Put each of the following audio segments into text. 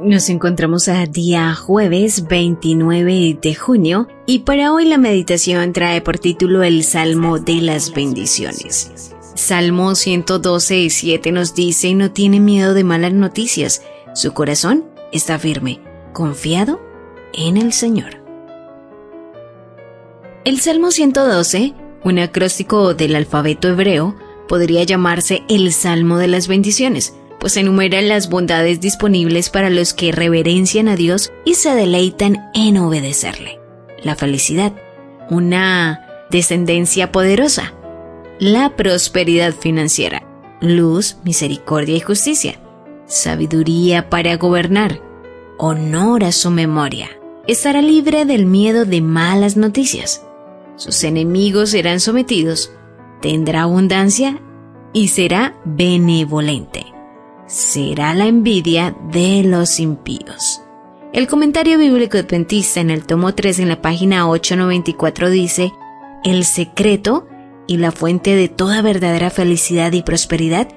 Nos encontramos a día jueves 29 de junio y para hoy la meditación trae por título el Salmo de las Bendiciones. Salmo 112, 7 nos dice, no tiene miedo de malas noticias, su corazón está firme, confiado en el Señor. El Salmo 112, un acróstico del alfabeto hebreo, podría llamarse el Salmo de las Bendiciones, pues enumera las bondades disponibles para los que reverencian a Dios y se deleitan en obedecerle. La felicidad, una descendencia poderosa, la prosperidad financiera, luz, misericordia y justicia, sabiduría para gobernar, honor a su memoria. Estará libre del miedo de malas noticias. Sus enemigos serán sometidos, tendrá abundancia y será benevolente será la envidia de los impíos. El comentario bíblico adventista en el tomo 3 en la página 894 dice, el secreto y la fuente de toda verdadera felicidad y prosperidad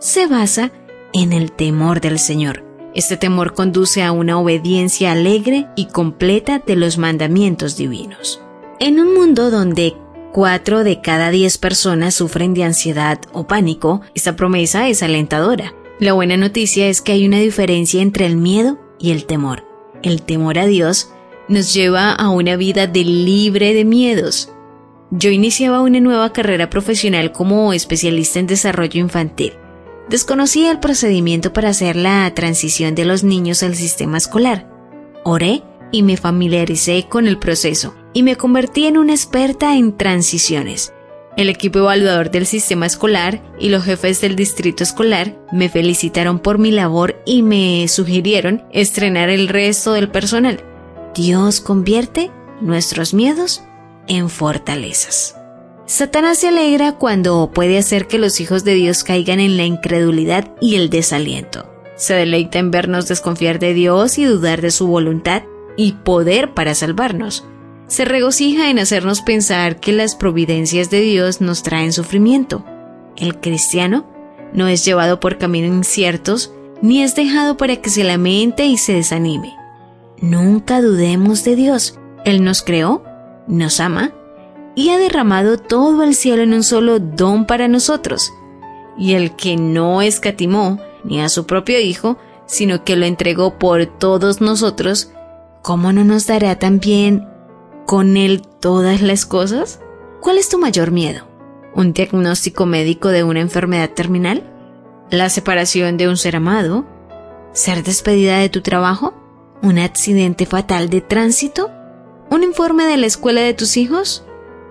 se basa en el temor del Señor. Este temor conduce a una obediencia alegre y completa de los mandamientos divinos. En un mundo donde cuatro de cada diez personas sufren de ansiedad o pánico, esta promesa es alentadora. La buena noticia es que hay una diferencia entre el miedo y el temor. El temor a Dios nos lleva a una vida de libre de miedos. Yo iniciaba una nueva carrera profesional como especialista en desarrollo infantil. Desconocía el procedimiento para hacer la transición de los niños al sistema escolar. Oré y me familiaricé con el proceso y me convertí en una experta en transiciones. El equipo evaluador del sistema escolar y los jefes del distrito escolar me felicitaron por mi labor y me sugirieron estrenar el resto del personal. Dios convierte nuestros miedos en fortalezas. Satanás se alegra cuando puede hacer que los hijos de Dios caigan en la incredulidad y el desaliento. Se deleita en vernos desconfiar de Dios y dudar de su voluntad y poder para salvarnos se regocija en hacernos pensar que las providencias de Dios nos traen sufrimiento. El cristiano no es llevado por caminos inciertos ni es dejado para que se lamente y se desanime. Nunca dudemos de Dios. Él nos creó, nos ama y ha derramado todo el cielo en un solo don para nosotros. Y el que no escatimó ni a su propio Hijo, sino que lo entregó por todos nosotros, ¿cómo no nos dará también con él todas las cosas? ¿Cuál es tu mayor miedo? ¿Un diagnóstico médico de una enfermedad terminal? ¿La separación de un ser amado? ¿Ser despedida de tu trabajo? ¿Un accidente fatal de tránsito? ¿Un informe de la escuela de tus hijos?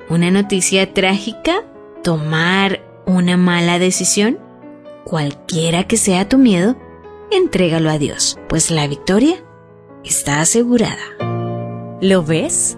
¿Una noticia trágica? ¿Tomar una mala decisión? Cualquiera que sea tu miedo, entrégalo a Dios, pues la victoria está asegurada. ¿Lo ves?